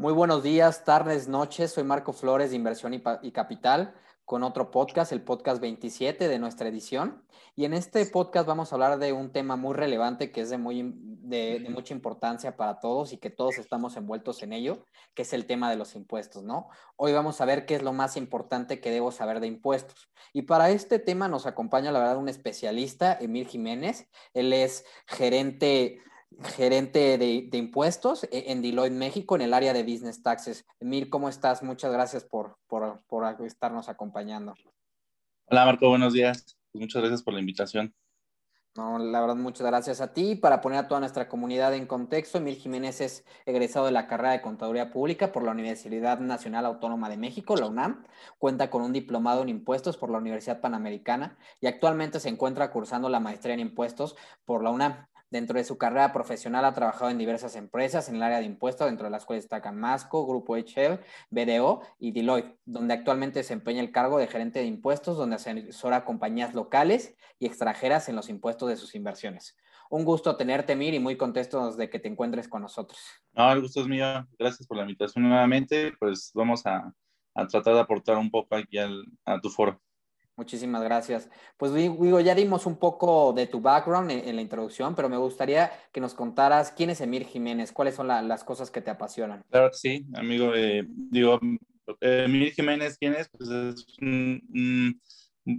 Muy buenos días, tardes, noches. Soy Marco Flores de Inversión y, Capital con otro podcast, el podcast 27 de nuestra edición. Y en este podcast vamos a hablar de un tema muy relevante que es de, muy, de, mucha importancia para todos y que todos estamos envueltos en ello, que es el tema de los impuestos, ¿no? Hoy vamos a ver qué es lo más importante que debo saber de impuestos. Y para este tema nos acompaña, la verdad, un especialista, Emil Jiménez. Él es gerente gerente de, impuestos e, en Deloitte México en el área de Business Taxes. Emil, ¿cómo estás? Muchas gracias por, por, por estarnos acompañando. Hola Marco, buenos días. Pues muchas gracias por la invitación. No, la verdad, muchas gracias a ti. Para poner a toda nuestra comunidad en contexto, Emil Jiménez es egresado de la carrera de Contaduría Pública por la Universidad Nacional Autónoma de México, la UNAM. Cuenta con un diplomado en impuestos por la Universidad Panamericana y actualmente se encuentra cursando la maestría en impuestos por la UNAM. Dentro de su carrera profesional ha trabajado en diversas empresas en el área de impuestos, dentro de las cuales destacan Masco, Grupo HL, BDO y Deloitte, donde actualmente desempeña el cargo de gerente de impuestos, donde asesora a compañías locales y extranjeras en los impuestos de sus inversiones. Un gusto tenerte, Mir, y muy contentos de que te encuentres con nosotros. No, el gusto es mío. Gracias por la invitación nuevamente. Pues vamos a, tratar de aportar un poco aquí a tu foro. Muchísimas gracias. Pues digo, ya dimos un poco de tu background en, la introducción, pero me gustaría que nos contaras quién es Emir Jiménez, cuáles son las cosas que te apasionan. Claro que sí, amigo. Eh, digo, Emir Jiménez, ¿quién es? Pues es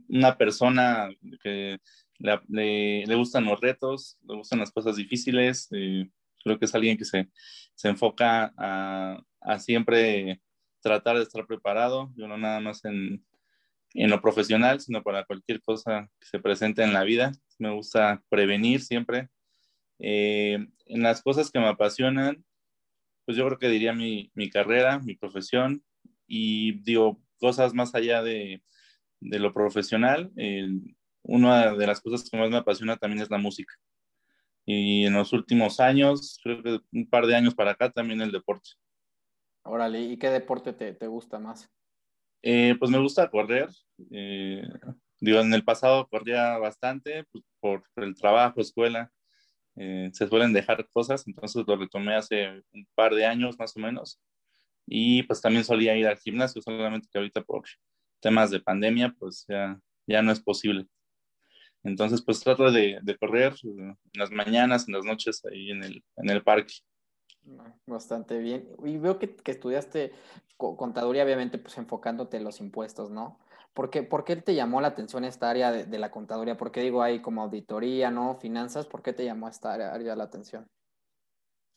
una persona que le, gustan los retos, le gustan las cosas difíciles. Eh, creo que es alguien que se, se enfoca a, a siempre tratar de estar preparado, yo no nada más en en lo profesional, sino para cualquier cosa que se presente en la vida. Me gusta prevenir siempre. Eh, en las cosas que me apasionan, pues yo creo que diría mi, mi carrera, mi profesión y digo, cosas más allá de, de lo profesional. una de las cosas que más me apasiona también es la música. Y en los últimos años, creo que un par de años para acá, también el deporte. Órale, ¿y qué deporte te, te gusta más? Eh, pues me gusta correr. Eh, digo, en el pasado corría bastante pues, por, el trabajo, escuela. Eh, se suelen dejar cosas, entonces lo retomé hace un par de años más o menos. Y pues también solía ir al gimnasio, solamente que ahorita por temas de pandemia, pues ya, ya no es posible. Entonces, pues trato de, de correr en las mañanas, en las noches, ahí en el, en el parque. Bastante bien. Y veo que, que estudiaste contaduría, obviamente, pues enfocándote en los impuestos, ¿no? ¿Por qué, ¿Por qué te llamó la atención esta área de, la contaduría? ¿Por qué digo ahí como auditoría, ¿no? Finanzas, ¿por qué te llamó esta área, la atención?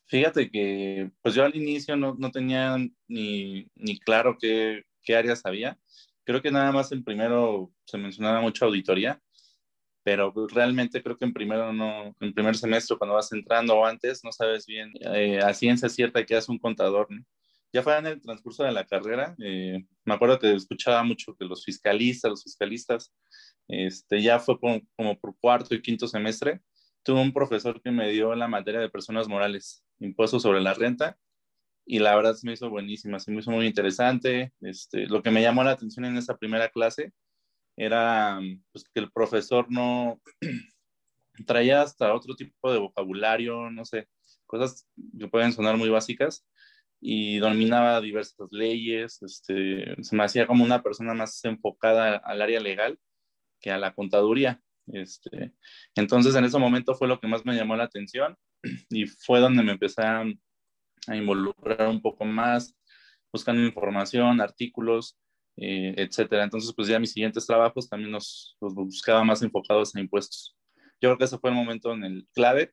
Fíjate que, pues yo al inicio no, no tenía ni, ni claro qué, qué áreas había. Creo que nada más en primero se mencionaba mucho auditoría pero realmente creo que en primero no, en primer semestre cuando vas entrando o antes no sabes bien eh, a ciencia cierta qué hace un contador, ¿no? Ya fue en el transcurso de la carrera, eh, me acuerdo que escuchaba mucho que los fiscalistas, los fiscalistas, este, ya fue como, como, por cuarto y quinto semestre, tuve un profesor que me dio la materia de personas morales, impuestos sobre la renta, y la verdad se me hizo buenísima, se me hizo muy interesante. Este, lo que me llamó la atención en esa primera clase era pues, que el profesor no traía hasta otro tipo de vocabulario, no sé, cosas que pueden sonar muy básicas y dominaba diversas leyes, este, se me hacía como una persona más enfocada al área legal que a la contaduría. Este, entonces en ese momento fue lo que más me llamó la atención y fue donde me empecé a, involucrar un poco más, buscando información, artículos, eh, etcétera. Entonces, pues ya mis siguientes trabajos también los, los, buscaba más enfocados a impuestos. Yo creo que ese fue el momento en el clave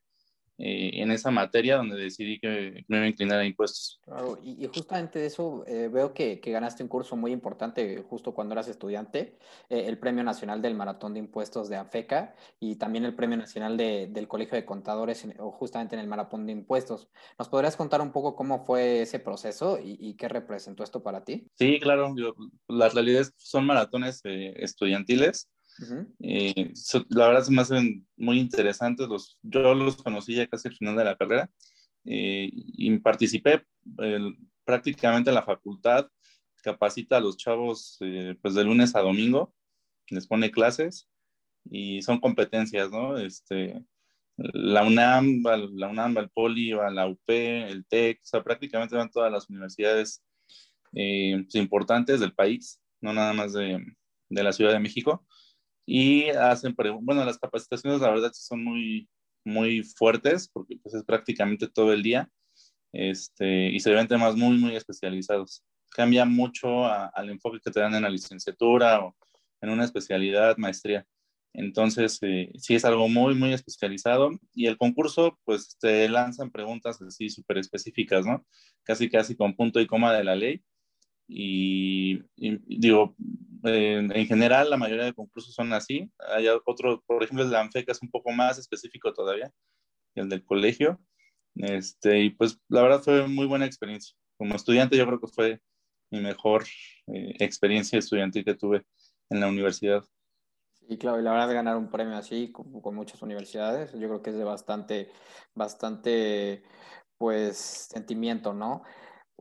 eh, en esa materia donde decidí que me iba a inclinar a impuestos. Claro, y, justamente de eso eh, veo que, que, ganaste un curso muy importante justo cuando eras estudiante, eh, el Premio Nacional del Maratón de Impuestos de AFECA y también el Premio Nacional de, del Colegio de Contadores o justamente en el Maratón de Impuestos. ¿Nos podrías contar un poco cómo fue ese proceso y, y qué representó esto para ti? Sí, claro, las realidades son maratones estudiantiles eh, la verdad se me hacen muy interesantes. Los, yo los conocí ya casi al final de la carrera eh, y participé prácticamente en la facultad. Capacita a los chavos eh, pues de lunes a domingo, les pone clases y son competencias, ¿no? Este, la UNAM, la UNAM, el Poli, la UP, el TEC, o sea, prácticamente van todas las universidades eh, importantes del país, no nada más de, de, la Ciudad de México. Y hacen, bueno, las capacitaciones la verdad son muy, muy fuertes porque pues es prácticamente todo el día este, y se ven temas muy, muy especializados. Cambia mucho al enfoque que te dan en la licenciatura o en una especialidad, maestría. Entonces, eh, sí es algo muy, muy especializado y el concurso, pues te lanzan preguntas así súper específicas, ¿no? Casi, casi con punto y coma de la ley. Y, digo, en general, la mayoría de concursos son así. Hay otro, por ejemplo, el de ANFECA es un poco más específico todavía, el del colegio. Este, y pues la verdad fue muy buena experiencia. Como estudiante, yo creo que fue mi mejor eh, experiencia estudiantil que tuve en la universidad. Y claro, y la verdad ganar un premio así con, muchas universidades, yo creo que es de bastante, bastante, pues, sentimiento, ¿no?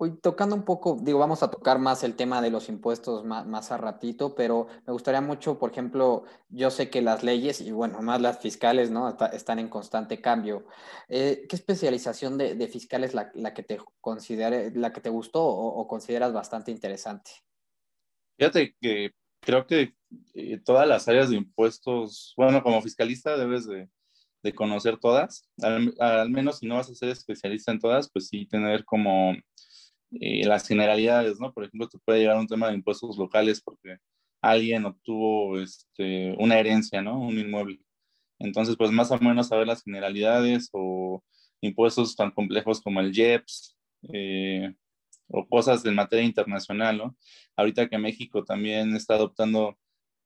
Hoy tocando un poco, digo, vamos a tocar más el tema de los impuestos más, a ratito, pero me gustaría mucho, por ejemplo, yo sé que las leyes y bueno, más las fiscales, ¿no? están en constante cambio. Eh, ¿Qué especialización de, de fiscales la, la, que te considere, la que te gustó o, consideras bastante interesante? Fíjate que creo que eh, todas las áreas de impuestos, bueno, como fiscalista debes de, de conocer todas, al, menos si no vas a ser especialista en todas, pues sí tener como eh, las generalidades, ¿no? Por ejemplo, te puede llegar un tema de impuestos locales porque alguien obtuvo este, una herencia, ¿no? Un inmueble. Entonces, pues más o menos saber las generalidades o impuestos tan complejos como el IEPS, eh, o cosas en materia internacional, ¿no? Ahorita que México también está adoptando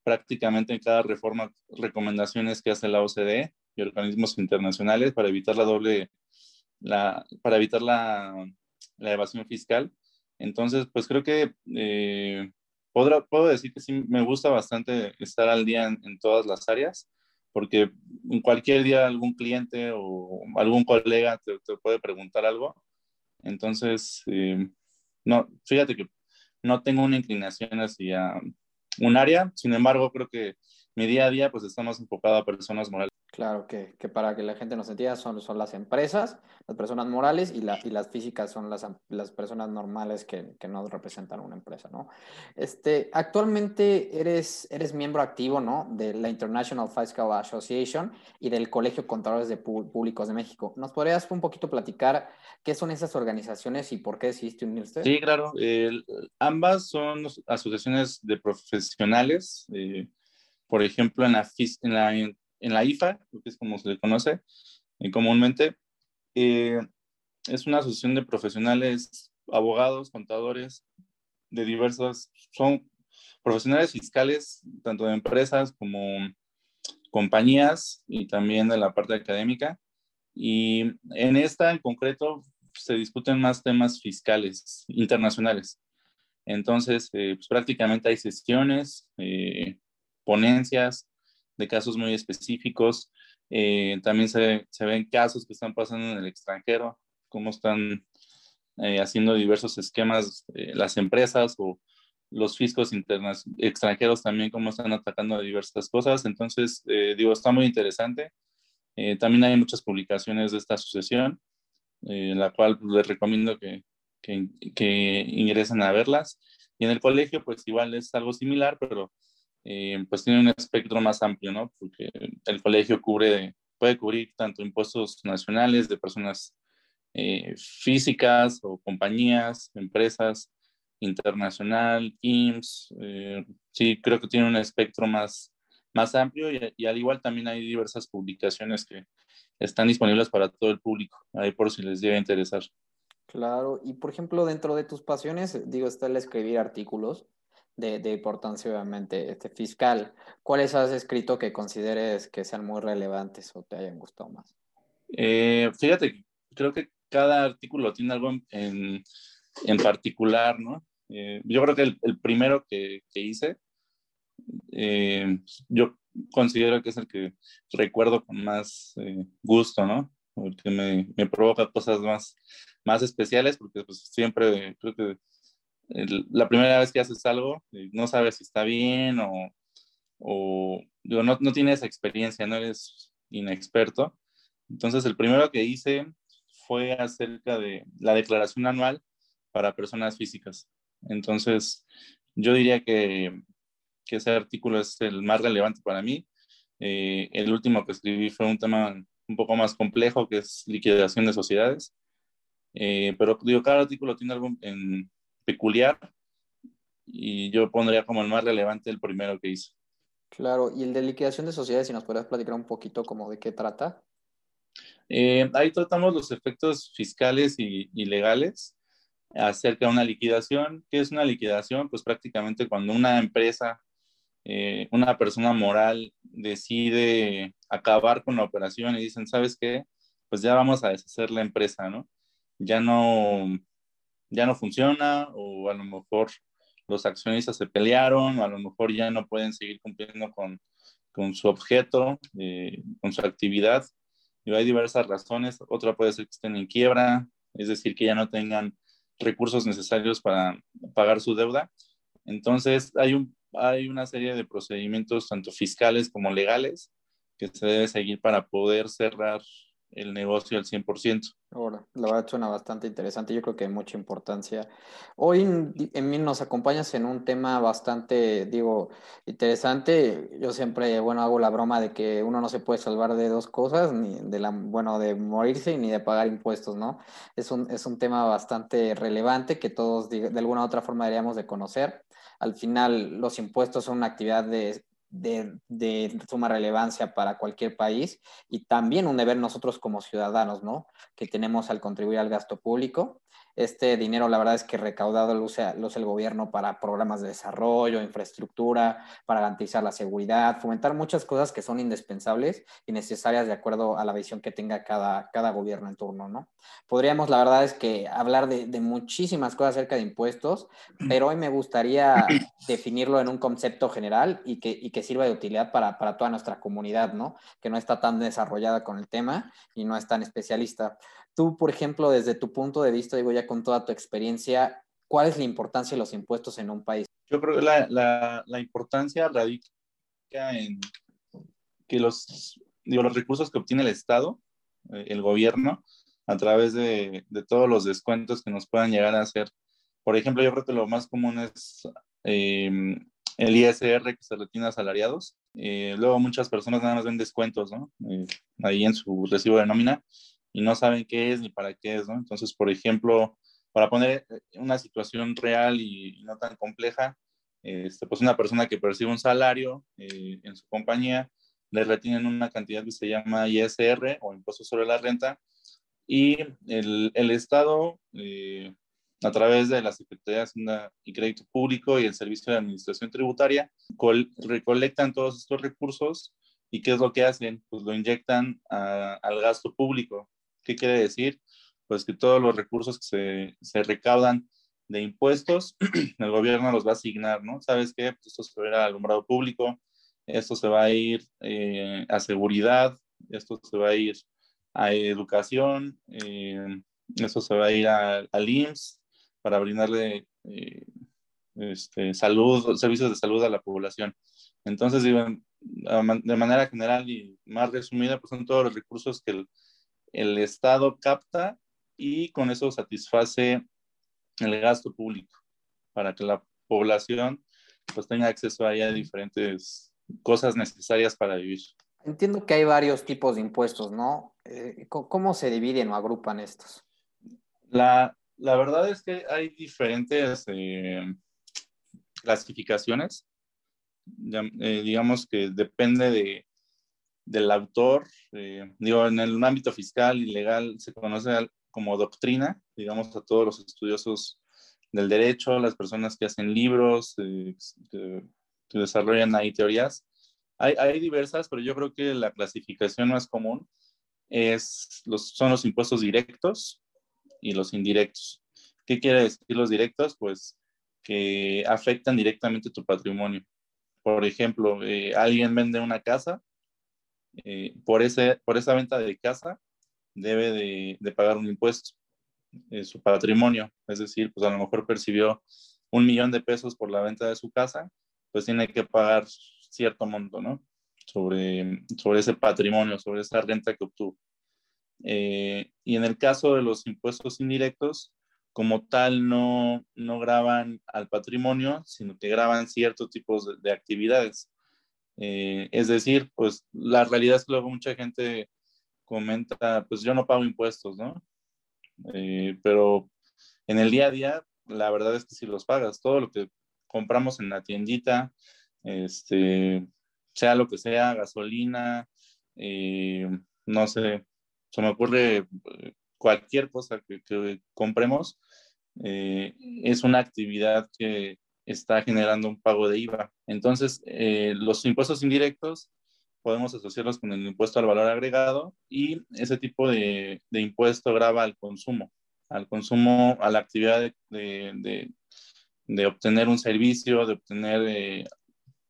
prácticamente en cada reforma recomendaciones que hace la OCDE y organismos internacionales para evitar la doble, la, para evitar la, la evasión fiscal. Entonces, pues creo que eh, puedo, decir que sí me gusta bastante estar al día en, todas las áreas, porque en cualquier día algún cliente o algún colega te, te puede preguntar algo. Entonces, eh, no, fíjate que no tengo una inclinación hacia un área, sin embargo, creo que mi día a día pues está más enfocado a personas morales. Claro, que, que, para que la gente nos entienda son, son las empresas, las personas morales y, la, y las físicas son las, las personas normales que, que, no representan una empresa, ¿no? Este, actualmente eres, eres miembro activo, ¿no? De la International Fiscal Association y del Colegio de Contadores de Públicos de México. ¿Nos podrías un poquito platicar qué son esas organizaciones y por qué decidiste unirte? Sí, claro. ambas son asociaciones de profesionales. Eh, por ejemplo, en la, en la en la IFA, que es como se le conoce eh, comúnmente. Eh, es una asociación de profesionales, abogados, contadores, de diversas, son profesionales fiscales, tanto de empresas como compañías y también de la parte académica. Y en esta en concreto se discuten más temas fiscales internacionales. Entonces, eh, pues, prácticamente hay sesiones, ponencias, de casos muy específicos. Eh, también se, se, ven casos que están pasando en el extranjero, cómo están eh, haciendo diversos esquemas eh, las empresas o los fiscos extranjeros también, cómo están atacando diversas cosas. Entonces, digo, está muy interesante. también hay muchas publicaciones de esta asociación, la cual les recomiendo que, que, que ingresen a verlas. Y en el colegio, pues igual es algo similar, pero eh, pues tiene un espectro más amplio, ¿no? Porque el colegio cubre, puede cubrir tanto impuestos nacionales de personas eh, físicas o compañías, empresas, internacional, IMSS, eh, sí, creo que tiene un espectro más, más amplio y, al igual también hay diversas publicaciones que están disponibles para todo el público, ahí por si les llega a interesar. Claro, y por ejemplo, dentro de tus pasiones, digo, está el escribir artículos de, importancia, obviamente, este, fiscal, ¿cuáles has escrito que consideres que sean muy relevantes o te hayan gustado más? Eh, fíjate, creo que cada artículo tiene algo en, en particular, ¿no? Eh, yo creo que el, primero que, que hice, eh, yo considero que es el que recuerdo con más gusto, ¿no? Porque me, me, provoca cosas más, más especiales, porque pues, siempre creo que la primera vez que haces algo, no sabes si está bien o, no, no, tienes experiencia, no eres inexperto. Entonces, el primero que hice fue acerca de la declaración anual para personas físicas. Entonces, yo diría que, que ese artículo es el más relevante para mí. Eh, el último que escribí fue un tema un poco más complejo, que es liquidación de sociedades. Eh, pero digo, cada artículo tiene algo en peculiar y yo pondría como el más relevante el primero que hice. Claro, y el de liquidación de sociedades, si nos podrías platicar un poquito como de qué trata. Eh, ahí tratamos los efectos fiscales y, y, legales acerca de una liquidación. ¿Qué es una liquidación? Pues prácticamente cuando una empresa, eh, una persona moral decide acabar con la operación y dicen, ¿sabes qué? Pues ya vamos a deshacer la empresa, ¿no? Ya no, ya no funciona o a lo mejor los accionistas se pelearon, o a lo mejor ya no pueden seguir cumpliendo con, con su objeto, eh, con su actividad. Y hay diversas razones. Otra puede ser que estén en quiebra, es decir, que ya no tengan recursos necesarios para pagar su deuda. Entonces, hay, un, hay una serie de procedimientos, tanto fiscales como legales, que se debe seguir para poder cerrar el negocio al 100%. Ahora, la verdad suena bastante interesante, yo creo que hay mucha importancia. Hoy en, mí nos acompañas en un tema bastante, digo, interesante. Yo siempre, bueno, hago la broma de que uno no se puede salvar de dos cosas, ni de la, bueno, de morirse ni de pagar impuestos, ¿no? Es un, es un tema bastante relevante que todos de alguna u otra forma deberíamos de conocer. Al final, los impuestos son una actividad de de, suma relevancia para cualquier país y también un deber nosotros como ciudadanos, ¿no? Que tenemos al contribuir al gasto público este dinero, la verdad es que recaudado lo usa, el gobierno para programas de desarrollo, infraestructura, para garantizar la seguridad, fomentar muchas cosas que son indispensables y necesarias de acuerdo a la visión que tenga cada, cada gobierno en turno, ¿no? Podríamos, la verdad es que hablar de, muchísimas cosas acerca de impuestos, pero hoy me gustaría definirlo en un concepto general y que, y que sirva de utilidad para, para toda nuestra comunidad, ¿no? Que no está tan desarrollada con el tema y no es tan especialista. Tú, por ejemplo, desde tu punto de vista, digo ya con toda tu experiencia, ¿cuál es la importancia de los impuestos en un país? Yo creo que la, la, importancia radica en que los, digo, los recursos que obtiene el Estado, eh, el gobierno, a través de, de, todos los descuentos que nos puedan llegar a hacer. Por ejemplo, yo creo que lo más común es em, el ISR que se retiene a asalariados. Eh, luego muchas personas nada más ven descuentos, ¿no? Eh, ahí en su recibo de nómina y no saben qué es ni para qué es, ¿no? Entonces, por ejemplo, para poner eh, una situación real y, no tan compleja, este, pues una persona que percibe un salario eh, en su compañía, le retienen una cantidad que se llama ISR o impuesto sobre la renta y el, el Estado, eh, a través de la Secretaría de Hacienda y Crédito Público y el Servicio de Administración Tributaria, recolectan todos estos recursos y ¿qué es lo que hacen? Pues lo inyectan al gasto público. ¿Qué quiere decir? Pues que todos los recursos que se, se recaudan de impuestos, el gobierno los va a asignar, ¿no? ¿Sabes qué? Pues esto se va a ir al alumbrado público, esto se va a ir eh, a seguridad, esto se va a ir a educación, eh, esto se va a ir al IMSS para brindarle eh, este, salud, servicios de salud a la población. Entonces, de manera general y más resumida, pues son todos los recursos que el, el Estado capta y con eso satisface el gasto público para que la población pues tenga acceso a, a diferentes cosas necesarias para vivir. Entiendo que hay varios tipos de impuestos, ¿no? Eh, ¿Cómo se dividen o agrupan estos? La, la verdad es que hay diferentes eh, clasificaciones. Eh, digamos que depende de, del autor, eh, digo, en el ámbito fiscal y legal se conoce como doctrina, digamos, a todos los estudiosos del derecho, las personas que hacen libros, eh, que, desarrollan ahí teorías. Hay, hay, diversas, pero yo creo que la clasificación más común es los, son los impuestos directos y los indirectos. ¿Qué quiere decir los directos? Pues que afectan directamente tu patrimonio. Por ejemplo, eh, alguien vende una casa eh, por, ese, por esa venta de casa debe de, pagar un impuesto, eh, su patrimonio, es decir, pues a lo mejor percibió un millón de pesos por la venta de su casa, pues tiene que pagar cierto monto, ¿no? Sobre, sobre ese patrimonio, sobre esa renta que obtuvo. Eh, y en el caso de los impuestos indirectos, como tal, no, no graban al patrimonio, sino que graban ciertos tipos de, actividades. Eh, es decir, pues la realidad es que luego mucha gente comenta, pues yo no pago impuestos, ¿no? Eh, pero en el día a día, la verdad es que si los pagas, todo lo que compramos en la tiendita, este, sea lo que sea, gasolina, eh, no sé, se me ocurre cualquier cosa que, compremos, es una actividad que está generando un pago de IVA. Entonces, los impuestos indirectos podemos asociarlos con el impuesto al valor agregado y ese tipo de, impuesto graba al consumo, al consumo, a la actividad de, obtener un servicio, de obtener eh,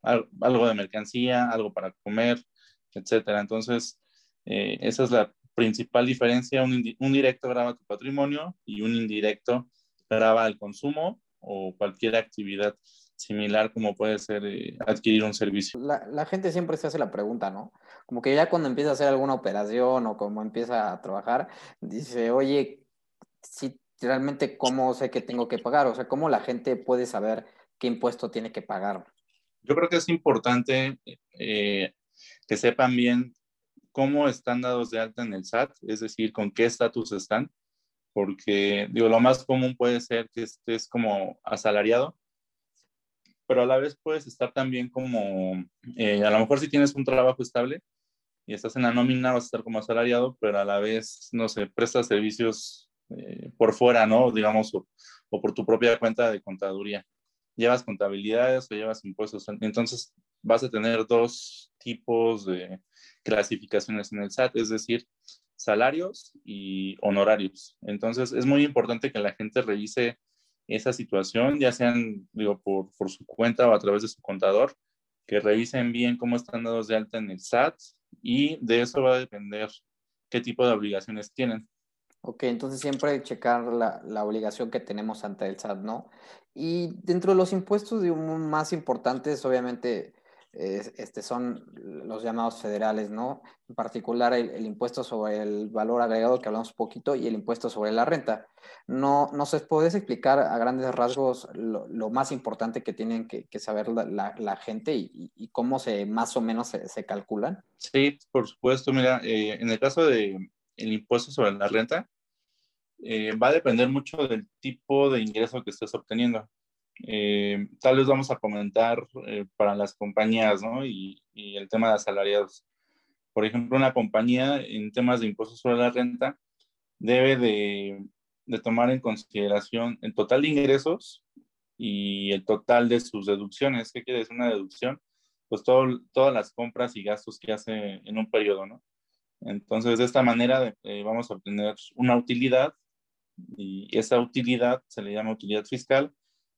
algo de mercancía, algo para comer, etcétera. Entonces, eh, esa es la principal diferencia. Un, un directo graba tu patrimonio y un indirecto graba el consumo o cualquier actividad similar como puede ser eh, adquirir un servicio. La, gente siempre se hace la pregunta, ¿no? Como que ya cuando empieza a hacer alguna operación o como empieza a trabajar, dice, oye, si realmente cómo sé que tengo que pagar, o sea, cómo la gente puede saber qué impuesto tiene que pagar. Yo creo que es importante eh, que sepan bien cómo están dados de alta en el SAT, es decir, con qué estatus están, porque digo, lo más común puede ser que estés como asalariado pero a la vez puedes estar también como, eh, a lo mejor si tienes un trabajo estable y estás en la nómina, vas a estar como asalariado, pero a la vez, no sé, prestas servicios eh, por fuera, ¿no? Digamos, o, o, por tu propia cuenta de contaduría. Llevas contabilidades o llevas impuestos. Entonces, vas a tener dos tipos de clasificaciones en el SAT, es decir, salarios y honorarios. Entonces, es muy importante que la gente revise esa situación, ya sean, digo, por, por su cuenta o a través de su contador, que revisen bien cómo están dados de alta en el SAT y de eso va a depender qué tipo de obligaciones tienen. Ok, entonces siempre checar la, la obligación que tenemos ante el SAT, ¿no? Y dentro de los impuestos digo, más importantes, obviamente, este, son los llamados federales, ¿no? En particular el, impuesto sobre el valor agregado que hablamos poquito y el impuesto sobre la renta. No, no sé, ¿puedes explicar a grandes rasgos lo, más importante que tienen que, saber la, gente y, cómo se más o menos se, calculan? Sí, por supuesto. Mira, eh, en el caso del el impuesto sobre la renta, eh, va a depender mucho del tipo de ingreso que estés obteniendo. Eh, tal vez vamos a comentar eh, para las compañías, ¿no? Y, el tema de asalariados. Por ejemplo, una compañía en temas de impuestos sobre la renta debe de, tomar en consideración el total de ingresos y el total de sus deducciones. ¿Qué quiere decir una deducción? Pues todas las compras y gastos que hace en un periodo, ¿no? Entonces, de esta manera eh, vamos a obtener una utilidad y esa utilidad se le llama utilidad fiscal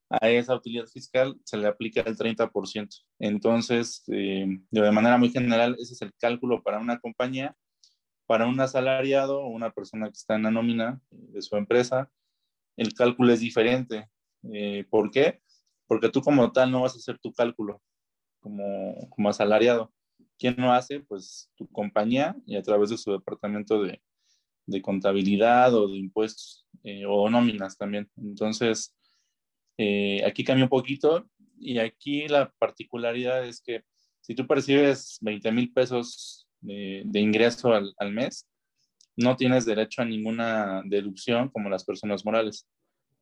a esa utilidad fiscal se le aplica el 30%. Entonces, eh, de manera muy general, ese es el cálculo para una compañía. Para un asalariado o una persona que está en la nómina de su empresa, el cálculo es diferente. Eh, ¿Por qué? Porque tú como tal no vas a hacer tu cálculo como, como asalariado. ¿Quién lo hace? Pues tu compañía y a través de su departamento de, de contabilidad o de impuestos eh, o nóminas también. Entonces, eh, aquí cambia un poquito y aquí la particularidad es que si tú percibes 20 mil pesos de, ingreso al, mes, no tienes derecho a ninguna deducción como las personas morales.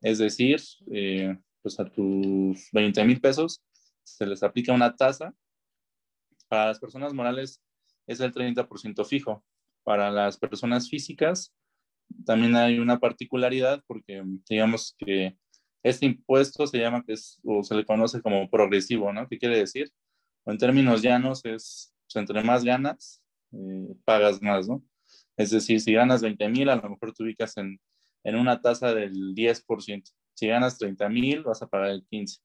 Es decir, eh, pues a tus 20 mil pesos se les aplica una tasa. Para las personas morales es el 30% fijo. Para las personas físicas también hay una particularidad porque digamos que este impuesto se llama que es, o se le conoce como progresivo, ¿no? ¿Qué quiere decir? O en términos llanos es, pues, entre más ganas, eh, pagas más, ¿no? Es decir, si ganas 20 mil, a lo mejor te ubicas en, en una tasa del 10%. Si ganas 30 mil, vas a pagar el 15%.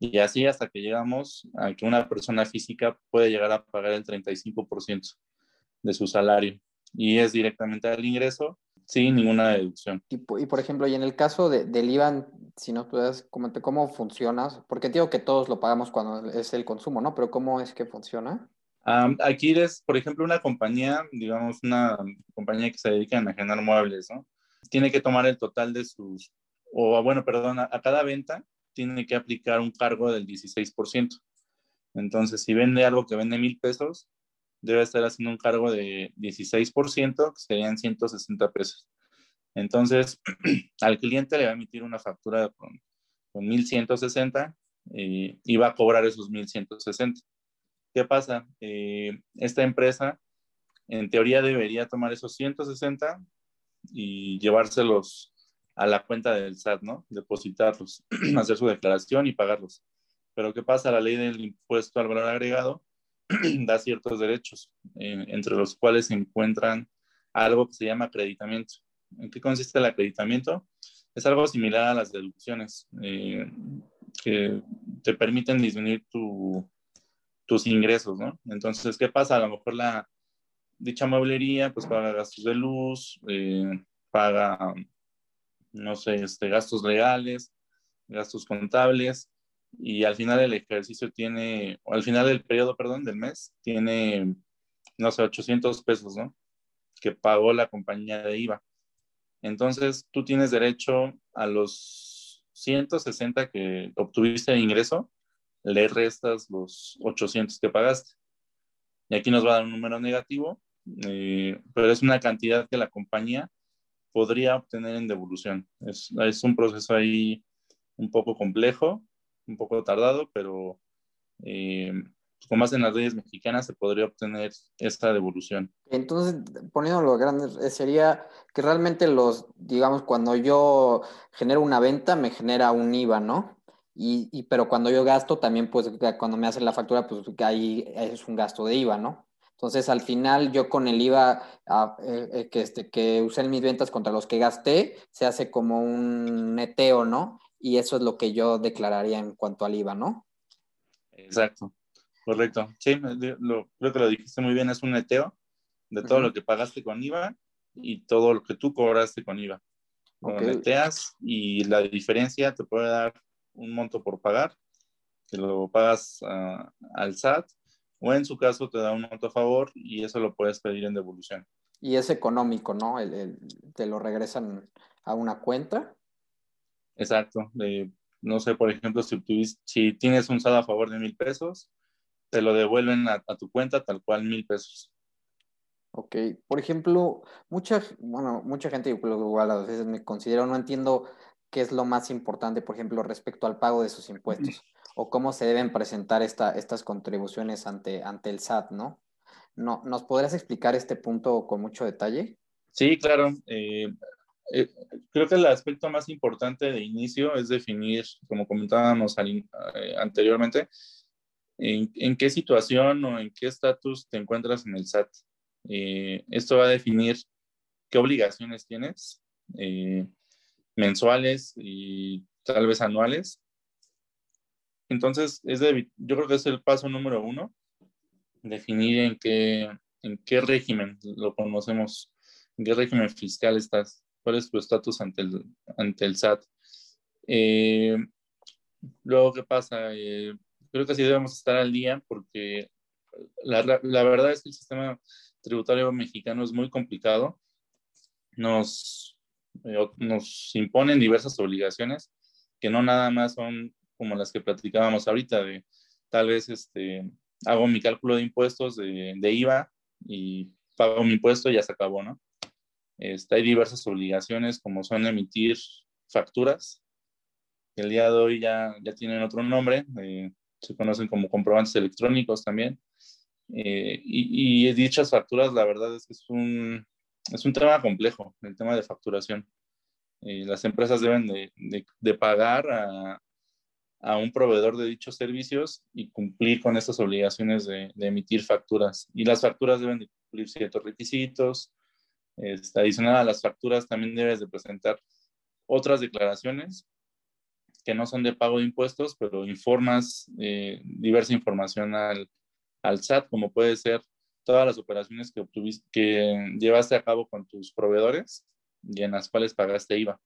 Y así hasta que llegamos a que una persona física puede llegar a pagar el 35% de su salario. Y es directamente al ingreso sin ninguna deducción. Y, por ejemplo, y en el caso de, del IVA, si nos puedes comentar cómo funciona, porque digo que todos lo pagamos cuando es el consumo, ¿no? Pero ¿cómo es que funciona? aquí eres, por ejemplo, una compañía, digamos, una compañía que se dedica a enajenar muebles, ¿no? Tiene que tomar el total de sus, o bueno, perdón, a, cada venta tiene que aplicar un cargo del 16%. Entonces, si vende algo que vende mil pesos, debe estar haciendo un cargo de 16%, que serían 160 pesos. Entonces, al cliente le va a emitir una factura con, con 1160 eh, y va a cobrar esos 1160. ¿Qué pasa? Eh, esta empresa, en teoría, debería tomar esos 160 y llevárselos a la cuenta del SAT, ¿no? Depositarlos, hacer su declaración y pagarlos. Pero ¿qué pasa? La ley del impuesto al valor agregado da ciertos derechos, entre los cuales se encuentran algo que se llama acreditamiento. ¿En qué consiste el acreditamiento? Es algo similar a las deducciones eh, que te permiten disminuir tu, tus ingresos, ¿no? Entonces, ¿qué pasa? A lo mejor la dicha mueblería pues paga gastos de luz, eh, paga, no sé, este, gastos legales, gastos contables, y al final del ejercicio tiene, o al final del periodo, perdón, del mes, tiene, no sé, 800 pesos, ¿no? Que pagó la compañía de IVA. Entonces, tú tienes derecho a los 160 que obtuviste de ingreso, le restas los 800 que pagaste. Y aquí nos va a dar un número negativo, eh, pero es una cantidad que la compañía podría obtener en devolución. Es, es un proceso ahí un poco complejo, un poco tardado, pero eh, como más en las leyes mexicanas se podría obtener esta devolución. Entonces, poniéndolo grande, eh, sería que realmente los, digamos, cuando yo genero una venta, me genera un IVA, ¿no? Y, pero cuando yo gasto, también pues cuando me hacen la factura, pues ahí es un gasto de IVA, ¿no? Entonces, al final, yo con el IVA ah, eh, que, este, que usé en mis ventas contra los que gasté, se hace como un neteo, ¿no? Y eso es lo que yo declararía en cuanto al IVA, ¿no? Exacto, correcto. Sí, lo, creo que lo dijiste muy bien, es un neteo de todo lo que pagaste con IVA y todo lo que tú cobraste con IVA. Lo neteas y la diferencia te puede dar un monto por pagar, que lo pagas ah, al SAT, o en su caso te da un monto a favor y eso lo puedes pedir en devolución. Y es económico, ¿no? El, te lo regresan a una cuenta. Exacto. no sé, por ejemplo, si, si tienes un SAT a favor de mil pesos, te lo devuelven a, tu cuenta tal cual mil pesos. Ok, por ejemplo, mucha, bueno, mucha gente igual a veces me considero, no entiendo qué es lo más importante, por ejemplo, respecto al pago de sus impuestos o cómo se deben presentar esta, estas contribuciones ante, ante el SAT, ¿no? ¿no? ¿Nos podrías explicar este punto con mucho detalle? Sí, claro. Eh, eh, creo que el aspecto más importante de inicio es definir, como comentábamos eh, anteriormente, en, en, qué situación o en qué estatus te encuentras en el SAT. esto va a definir qué obligaciones tienes mensuales y tal vez anuales. Entonces, es yo creo que es el paso número uno, definir en qué, en qué régimen lo conocemos, en qué régimen fiscal estás, cuál es tu estatus ante el, ante el SAT. Eh, luego, ¿qué pasa? Eh, creo que sí debemos estar al día porque la, la, verdad es que el sistema tributario mexicano es muy complicado. Nos, eh, nos imponen diversas obligaciones que no nada más son como las que platicábamos ahorita, de tal vez este, hago mi cálculo de impuestos de, de IVA y pago mi impuesto y ya se acabó, ¿no? Este, hay diversas obligaciones como son emitir facturas, que el día de hoy ya, ya tienen otro nombre, eh, se conocen como comprobantes electrónicos también. Eh, y, y, dichas facturas, la verdad es que es un, es un tema complejo, el tema de facturación. Eh, las empresas deben de, de, pagar a, a, un proveedor de dichos servicios y cumplir con estas obligaciones de, emitir facturas. Y las facturas deben de cumplir ciertos requisitos. Este, adicional a las facturas, también debes de presentar otras declaraciones que no son de pago de impuestos, pero informas eh, diversa información al, al SAT, como puede ser todas las operaciones que llevaste a cabo con tus proveedores y en las cuales pagaste IVA.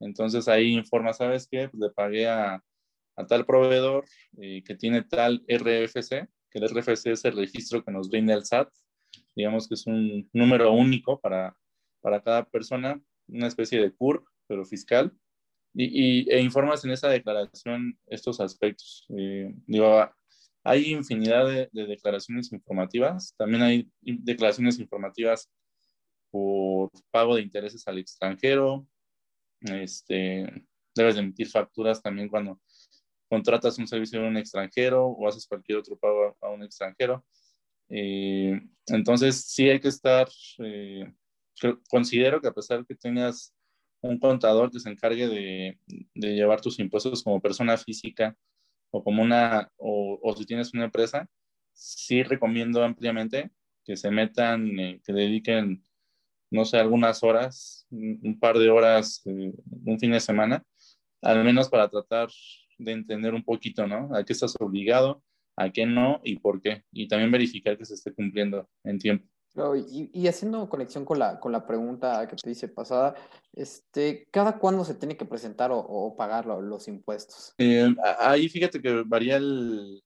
Entonces ahí informa, ¿sabes qué? Pues le pagué a, a tal proveedor eh, que tiene tal RFC que el RFC es el registro que nos brinda el SAT. Digamos que es un número único para, para cada persona, una especie de CUR, pero fiscal. Y, e informas en esa declaración estos aspectos. Eh, digo, hay infinidad de, declaraciones informativas. También hay declaraciones informativas por pago de intereses al extranjero. Este, debes de emitir facturas también cuando contratas un servicio de un extranjero o haces cualquier otro pago a, un extranjero. Eh, entonces, sí hay que estar, eh, considero que a pesar que tengas un contador que se encargue de, llevar tus impuestos como persona física, o como una, o, si tienes una empresa, sí recomiendo ampliamente que se metan, eh, que dediquen, no sé, algunas horas, un, par de horas, un fin de semana, al menos para tratar de entender un poquito, ¿no? A qué estás obligado, a qué no y por qué. Y también verificar que se esté cumpliendo en tiempo y, haciendo conexión con la, con la pregunta que te hice pasada, este, ¿cada cuándo se tiene que presentar o, pagar los impuestos? Eh, ahí fíjate que varía el,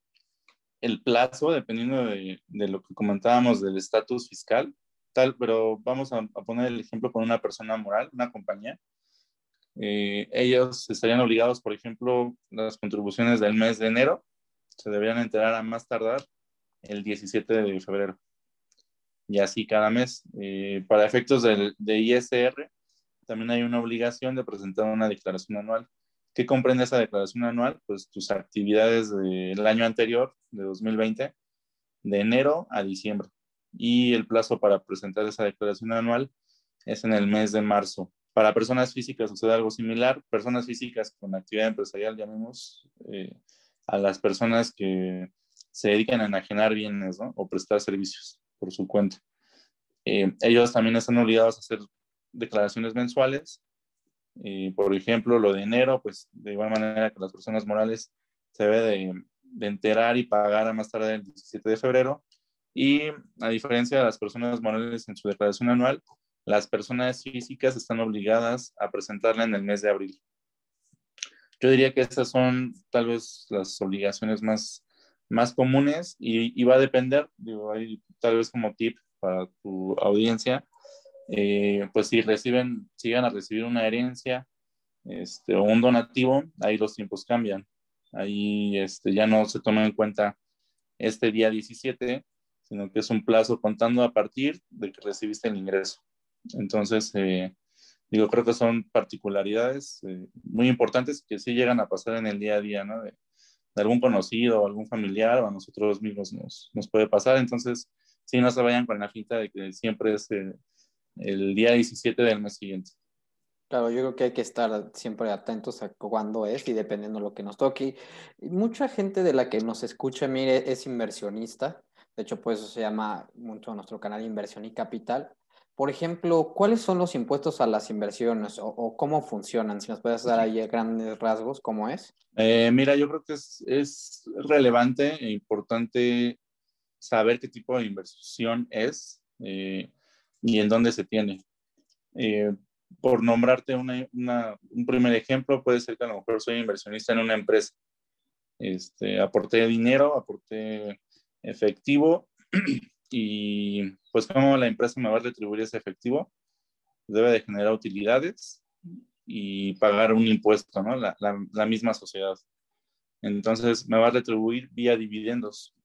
el plazo dependiendo de, de, lo que comentábamos del estatus fiscal, tal, pero vamos a, poner el ejemplo con una persona moral, una compañía. Eh, ellos estarían obligados, por ejemplo, las contribuciones del mes de enero se deberían enterar a más tardar el 17 de febrero y así cada mes. Eh, para efectos de, de ISR, también hay una obligación de presentar una declaración anual. ¿Qué comprende esa declaración anual? Pues tus actividades del año anterior, de 2020, de enero a diciembre. Y el plazo para presentar esa declaración anual es en el mes de marzo. Para personas físicas sucede algo similar. Personas físicas con actividad empresarial, llamemos eh, a las personas que se dedican a enajenar bienes o prestar servicios por su cuenta. Eh, ellos también están obligados a hacer declaraciones mensuales. Eh, por ejemplo, lo de enero, pues de igual manera que las personas morales se debe de, de, enterar y pagar a más tarde el 17 de febrero. Y a diferencia de las personas morales en su declaración anual, las personas físicas están obligadas a presentarla en el mes de abril. Yo diría que esas son tal vez las obligaciones más más comunes y, va a depender, digo, ahí tal vez como tip para tu audiencia, eh, pues si reciben, sigan a recibir una herencia este, o un donativo, ahí los tiempos cambian. Ahí este, ya no se toma en cuenta este día 17, sino que es un plazo contando a partir de que recibiste el ingreso. Entonces, eh, digo, creo que son particularidades eh, muy importantes que sí llegan a pasar en el día a día, ¿no? de algún conocido o algún familiar o a nosotros mismos nos, nos puede pasar. Entonces, sí, no se vayan con la finta de que siempre es el, día 17 del mes siguiente. Claro, yo creo que hay que estar siempre atentos a cuándo es y dependiendo de lo que nos toque. Y mucha gente de la que nos escucha, mire, es inversionista. De hecho, pues eso se llama mucho nuestro canal Inversión y Capital. Por ejemplo, ¿cuáles son los impuestos a las inversiones o, cómo funcionan? Si nos puedes dar ahí grandes rasgos, ¿cómo es? Eh, mira, yo creo que es, es, relevante e importante saber qué tipo de inversión es eh, y en dónde se tiene. Eh, por nombrarte una, una, un primer ejemplo, puede ser que a lo mejor soy inversionista en una empresa. Este, aporté dinero, aporté efectivo y pues cómo la empresa me va a retribuir ese efectivo, debe de generar utilidades y pagar un impuesto, ¿no? La, la, misma sociedad. Entonces me va a retribuir vía dividendos,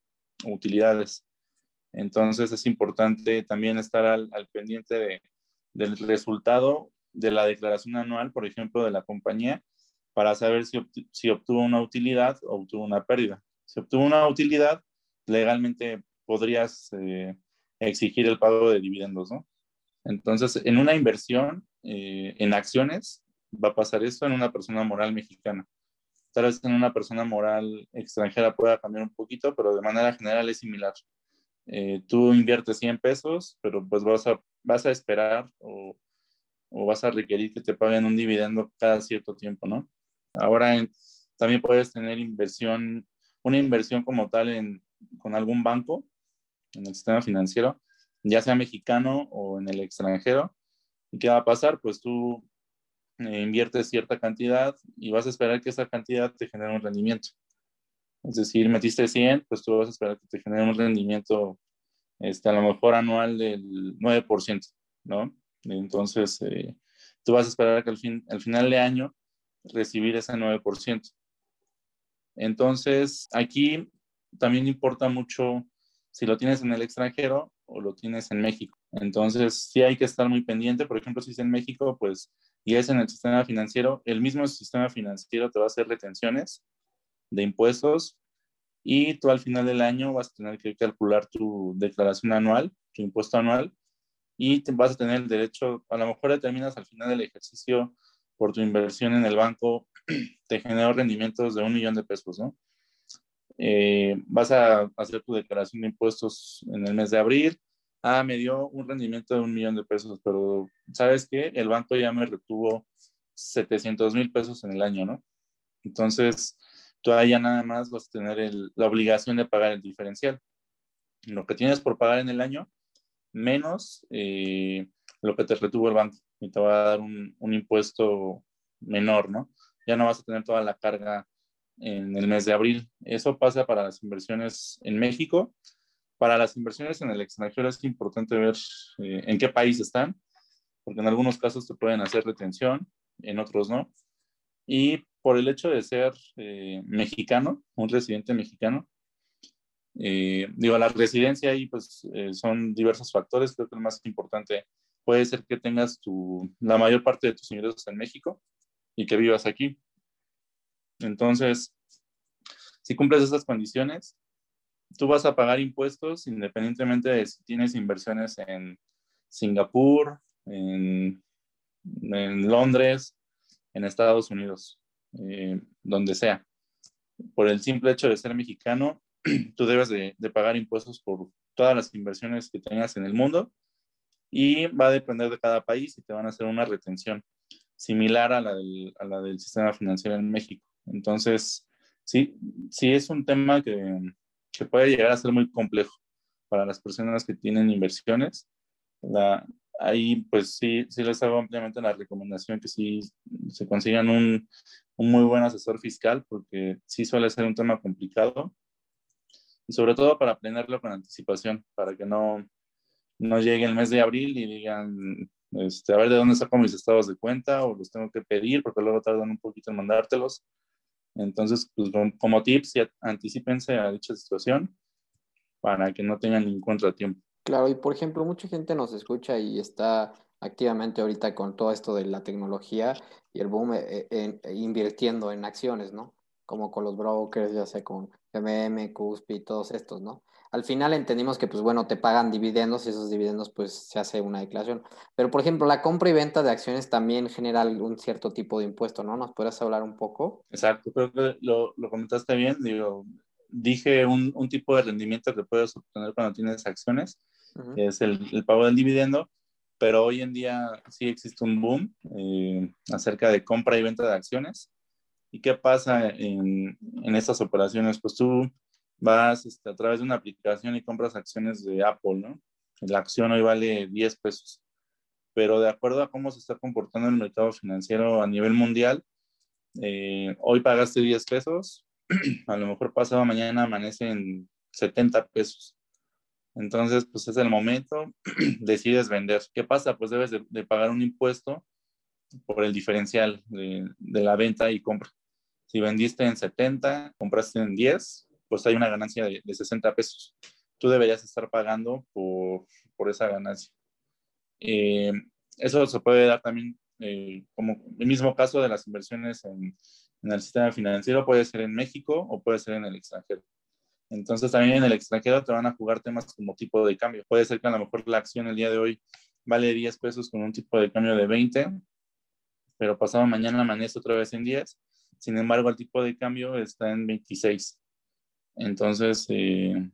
utilidades. Entonces es importante también estar al, al pendiente de, del resultado de la declaración anual, por ejemplo, de la compañía, para saber si, si obtuvo una utilidad o obtuvo una pérdida. Si obtuvo una utilidad, legalmente podrías eh, exigir el pago de dividendos, ¿no? Entonces, en una inversión eh, en acciones va a pasar eso en una persona moral mexicana. Tal vez en una persona moral extranjera pueda cambiar un poquito, pero de manera general es similar. Eh, tú inviertes 100 pesos, pero pues vas a, vas a esperar o, o, vas a requerir que te paguen un dividendo cada cierto tiempo, ¿no? Ahora también puedes tener inversión, una inversión como tal en, con algún banco en el sistema financiero, ya sea mexicano o en el extranjero. ¿Y qué va a pasar? Pues tú eh, inviertes cierta cantidad y vas a esperar que esa cantidad te genere un rendimiento. Es decir, metiste 100, pues tú vas a esperar que te genere un rendimiento este, a lo mejor anual del 9%, ¿no? Entonces, eh, tú vas a esperar que al, fin, al final de año recibir ese 9%. Entonces, aquí también importa mucho si lo tienes en el extranjero o lo tienes en México. Entonces, sí hay que estar muy pendiente. Por ejemplo, si es en México, pues, y es en el sistema financiero, el mismo sistema financiero te va a hacer retenciones de impuestos y tú al final del año vas a tener que calcular tu declaración anual, tu impuesto anual, y te vas a tener el derecho, a lo mejor determinas al final del ejercicio por tu inversión en el banco, te generó rendimientos de un millón de pesos, ¿no? Eh, vas a hacer tu declaración de impuestos en el mes de abril. Ah, me dio un rendimiento de un millón de pesos, pero ¿sabes qué? El banco ya me retuvo 700 mil pesos en el año, ¿no? Entonces, todavía nada más vas a tener la obligación de pagar el diferencial. Lo que tienes por pagar en el año, menos eh, lo que te retuvo el banco y te va a dar un impuesto menor, ¿no? Ya no vas a tener toda la carga en el mes de abril. Eso pasa para las inversiones en México. Para las inversiones en el extranjero es importante ver eh, en qué país están, porque en algunos casos te pueden hacer retención, en otros no. Y por el hecho de ser eh, mexicano, un residente mexicano, eh, digo, la residencia ahí pues son diversos factores, creo que el más importante puede ser que tengas tu, la mayor parte de tus ingresos en México y que vivas aquí. Entonces, si cumples esas condiciones, tú vas a pagar impuestos independientemente de si tienes inversiones en Singapur, en, Londres, en Estados Unidos, eh, donde sea. Por el simple hecho de ser mexicano, tú debes de, pagar impuestos por todas las inversiones que tengas en el mundo y va a depender de cada país y te van a hacer una retención similar a la del sistema financiero en México. Entonces, sí, sí es un tema que, que puede llegar a ser muy complejo para las personas que tienen inversiones. La, ahí, pues sí, sí les hago ampliamente la recomendación que sí se consigan un, un muy buen asesor fiscal, porque sí suele ser un tema complicado. Y sobre todo para planearlo con anticipación, para que no, no llegue el mes de abril y digan, este, a ver de dónde saco mis estados de cuenta o los tengo que pedir porque luego tardan un poquito en mandártelos. Entonces, pues como tips, anticipense a dicha situación para que no tengan ningún contratiempo. Claro, y por ejemplo, mucha gente nos escucha y está activamente ahorita con todo esto de la tecnología y el boom eh, eh, invirtiendo en acciones, ¿no? Como con los brokers, ya sea con MM, CUSP y todos estos, ¿no? Al final entendimos que, pues bueno, te pagan dividendos y esos dividendos, pues se hace una declaración. Pero, por ejemplo, la compra y venta de acciones también genera un cierto tipo de impuesto, ¿no? ¿Nos puedes hablar un poco? Exacto, creo que lo, lo comentaste bien. Digo, dije un, un, tipo de rendimiento que puedes obtener cuando tienes acciones, que es el, el, pago del dividendo, pero hoy en día sí existe un boom eh, acerca de compra y venta de acciones. ¿Y qué pasa en, en estas operaciones? Pues tú vas este, a través de una aplicación y compras acciones de Apple, ¿no? La acción hoy vale 10 pesos, pero de acuerdo a cómo se está comportando el mercado financiero a nivel mundial, eh, hoy pagaste 10 pesos, a lo mejor pasado mañana amanece en 70 pesos. Entonces, pues es el momento, decides vender. ¿Qué pasa? Pues debes de, pagar un impuesto por el diferencial de, la venta y compra. Si vendiste en 70, compraste en 10, pues hay una ganancia de, 60 pesos. Tú deberías estar pagando por, por esa ganancia. Eh, eso se puede dar también eh, como el mismo caso de las inversiones en, en, el sistema financiero, puede ser en México o puede ser en el extranjero. Entonces también en el extranjero te van a jugar temas como tipo de cambio. Puede ser que a lo mejor la acción el día de hoy vale 10 pesos con un tipo de cambio de 20, pero pasado mañana amanece otra vez en 10. Sin embargo, el tipo de cambio está en 26. Entonces, eh,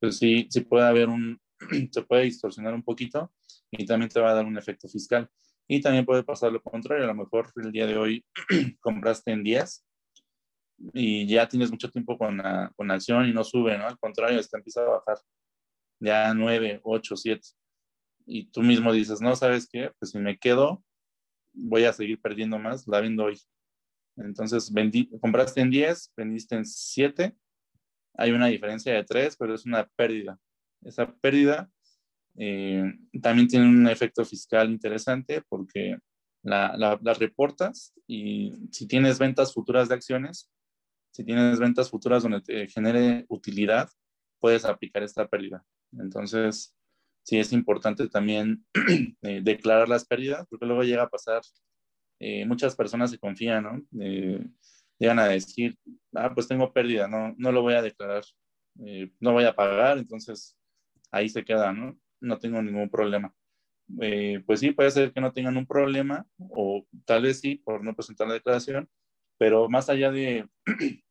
pues sí, sí puede haber un, se puede distorsionar un poquito y también te va a dar un efecto fiscal. Y también puede pasar lo contrario, a lo mejor el día de hoy compraste en 10 y ya tienes mucho tiempo con con acción y no sube, ¿no? Al contrario, está empieza a bajar ya 9, 8, 7. Y tú mismo dices, no, ¿sabes qué? Pues si me quedo, voy a seguir perdiendo más, la vendo hoy. Entonces, vendí, compraste en 10, vendiste en 7 hay una diferencia de 3, pero es una pérdida. Esa pérdida eh, también tiene un efecto fiscal interesante porque la, la, reportas y si tienes ventas futuras de acciones, si tienes ventas futuras donde te genere utilidad, puedes aplicar esta pérdida. Entonces, sí es importante también eh, declarar las pérdidas, porque luego llega a pasar, eh, muchas personas se confían, ¿no? Llegan a decir, ah, pues tengo pérdida, no, no lo voy a declarar, no voy a pagar, entonces ahí se queda, ¿no? no tengo ningún problema. Eh, pues sí, puede ser que no tengan un problema, o tal vez sí, por no presentar la declaración, pero más allá de,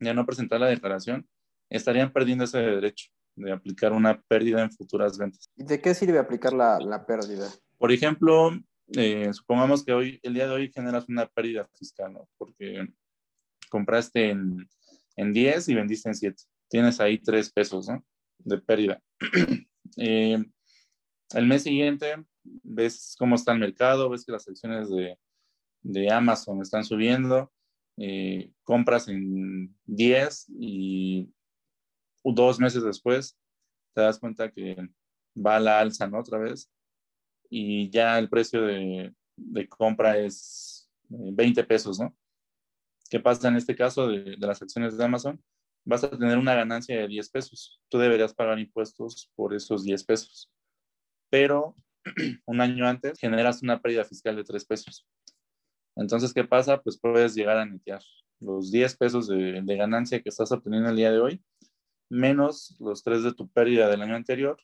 de no presentar la declaración, estarían perdiendo ese derecho de aplicar una pérdida en futuras ventas. ¿Y de qué sirve aplicar la, la pérdida? Por ejemplo, eh, supongamos que hoy, el día de hoy generas una pérdida fiscal, ¿no? Porque compraste en, en 10 y vendiste en 7. Tienes ahí 3 pesos. De pérdida. Eh, el mes siguiente ves cómo está el mercado, ves que las acciones de, de Amazon están subiendo, eh, compras en 10 y dos meses después te das cuenta que va a la alza, ¿no? Otra vez. Y ya el precio de, de compra es 20 eh, pesos, ¿no? ¿Qué pasa en este caso de, de las acciones de Amazon? vas a tener una ganancia de 10 pesos. Tú deberías pagar impuestos por esos 10 pesos. Pero un año antes generas una pérdida fiscal de 3 pesos. Entonces, ¿qué pasa? Pues puedes llegar a netear los 10 pesos de, de ganancia que estás obteniendo el día de hoy, menos los 3 de tu pérdida del año anterior,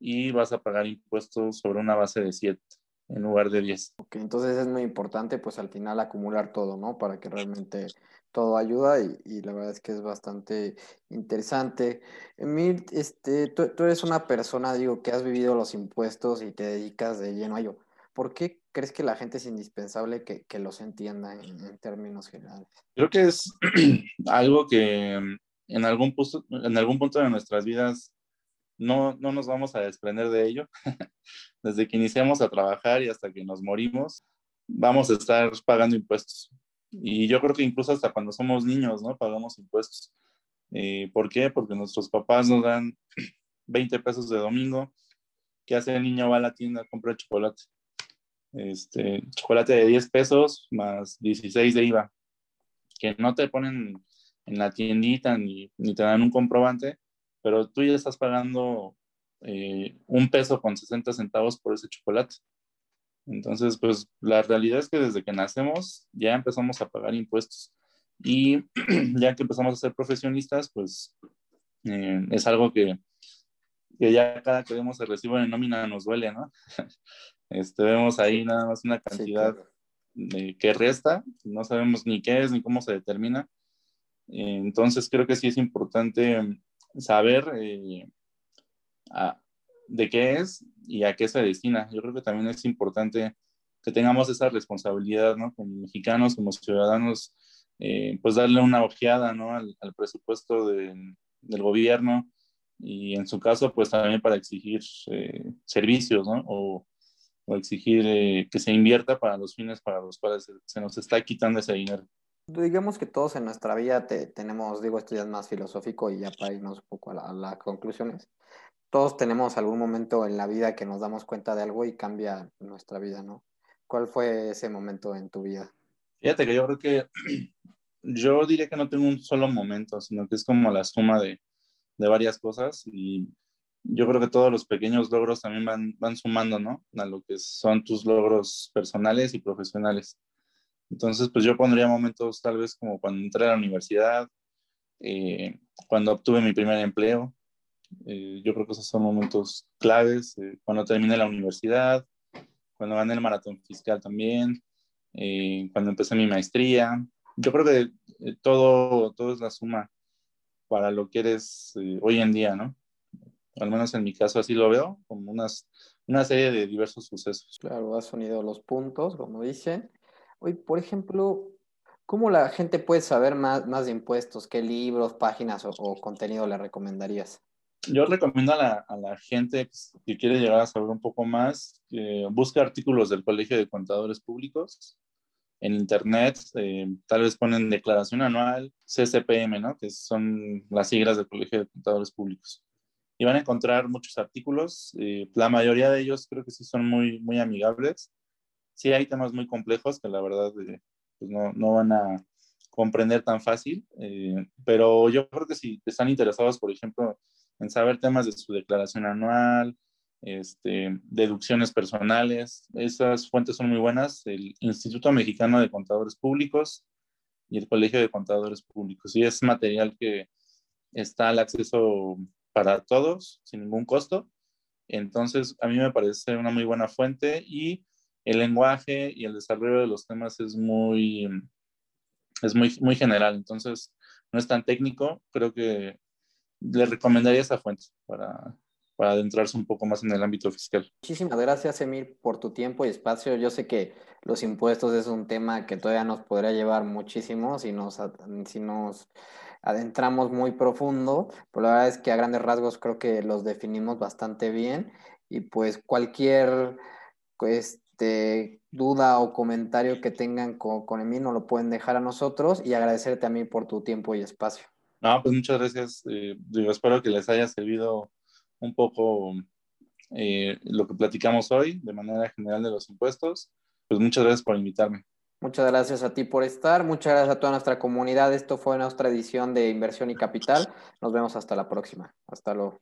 y vas a pagar impuestos sobre una base de 7 en lugar de 10. Ok, entonces es muy importante pues al final acumular todo, ¿no? Para que realmente todo ayuda y, la verdad es que es bastante interesante. Emil, este, tú, eres una persona, digo, que has vivido los impuestos y te dedicas de lleno a ello. ¿Por qué crees que la gente es indispensable que, que los entienda en, términos generales? Creo que es algo que en algún, punto, en algún punto de nuestras vidas no, no nos vamos a desprender de ello. Desde que iniciamos a trabajar y hasta que nos morimos, vamos a estar pagando impuestos. Y yo creo que incluso hasta cuando somos niños, ¿no? Pagamos impuestos. Eh, ¿Por qué? Porque nuestros papás nos dan 20 pesos de domingo. ¿Qué hace el niño? Va a la tienda, compra chocolate. Este, chocolate de 10 pesos más 16 de IVA. Que no te ponen en la tiendita ni, ni te dan un comprobante, pero tú ya estás pagando eh, un peso con 60 centavos por ese chocolate. Entonces, pues la realidad es que desde que nacemos ya empezamos a pagar impuestos y ya que empezamos a ser profesionistas, pues eh, es algo que, que, ya cada que vemos el recibo de nómina nos duele, ¿no? este, vemos ahí nada más una cantidad que resta, no sabemos ni qué es ni cómo se determina. entonces, creo que sí es importante saber eh, de qué es y a qué se destina. Yo creo que también es importante que tengamos esa responsabilidad, ¿no? Como mexicanos, como ciudadanos, eh, pues darle una ojeada, ¿no? Al, presupuesto del gobierno y en su caso, pues también para exigir eh, servicios, ¿no? O, exigir que se invierta para los fines para los cuales se, nos está quitando ese dinero. Digamos que todos en nuestra vida tenemos, digo, esto ya es más filosófico y ya para irnos un poco a, a las conclusiones todos tenemos algún momento en la vida que nos damos cuenta de algo y cambia nuestra vida, ¿no? ¿Cuál fue ese momento en tu vida? Fíjate que yo creo que yo diría que no tengo un solo momento, sino que es como la suma de, de varias cosas y yo creo que todos los pequeños logros también van, van sumando, ¿no? A lo que son tus logros personales y profesionales. Entonces, pues yo pondría momentos tal vez como cuando entré a la universidad, eh, cuando obtuve mi primer empleo, eh, yo creo que esos son momentos claves. Eh, cuando terminé la universidad, cuando gané el maratón fiscal también, eh, cuando empecé mi maestría. Yo creo que todo, todo es la suma para lo que eres hoy en día, ¿no? Al menos en mi caso así lo veo, como unas, una serie de diversos sucesos. Claro, has unido los puntos, como dicen. Hoy, por ejemplo, ¿cómo la gente puede saber más, más de impuestos? ¿Qué libros, páginas o, o contenido le recomendarías? yo recomiendo a la, a la, gente que quiere llegar a saber un poco más busque artículos del Colegio de Contadores Públicos. en internet, eh, tal vez ponen declaración anual, CCPM, ¿no? Que son las siglas del Colegio de Contadores Públicos. Y van a encontrar muchos artículos, eh, la mayoría de ellos creo que sí son muy, muy amigables. Sí hay temas muy complejos que la verdad pues no, no, van a comprender tan fácil, pero yo creo que si están interesados, por ejemplo, en saber temas de su declaración anual, este, deducciones personales. Esas fuentes son muy buenas. El Instituto Mexicano de Contadores Públicos y el Colegio de Contadores Públicos. Y es material que está al acceso para todos, sin ningún costo. Entonces, a mí me parece una muy buena fuente y el lenguaje y el desarrollo de los temas es muy, es muy, muy general. Entonces, no es tan técnico. Creo que le recomendaría esa fuente para, para adentrarse un poco más en el ámbito fiscal. Muchísimas gracias, Emil, por tu tiempo y espacio. Yo sé que los impuestos es un tema que todavía nos podría llevar muchísimo si nos, si nos adentramos muy profundo, pero la verdad es que a grandes rasgos creo que los definimos bastante bien y pues cualquier este, duda o comentario que tengan con, con Emil nos lo pueden dejar a nosotros y agradecerte a mí por tu tiempo y espacio. No, pues muchas gracias. Eh, espero que les haya servido un poco eh, lo que platicamos hoy de manera general de los impuestos. Pues muchas gracias por invitarme. Muchas gracias a ti por estar. Muchas gracias a toda nuestra comunidad. Esto fue nuestra edición de Inversión y Capital. Nos vemos hasta la próxima. Hasta luego.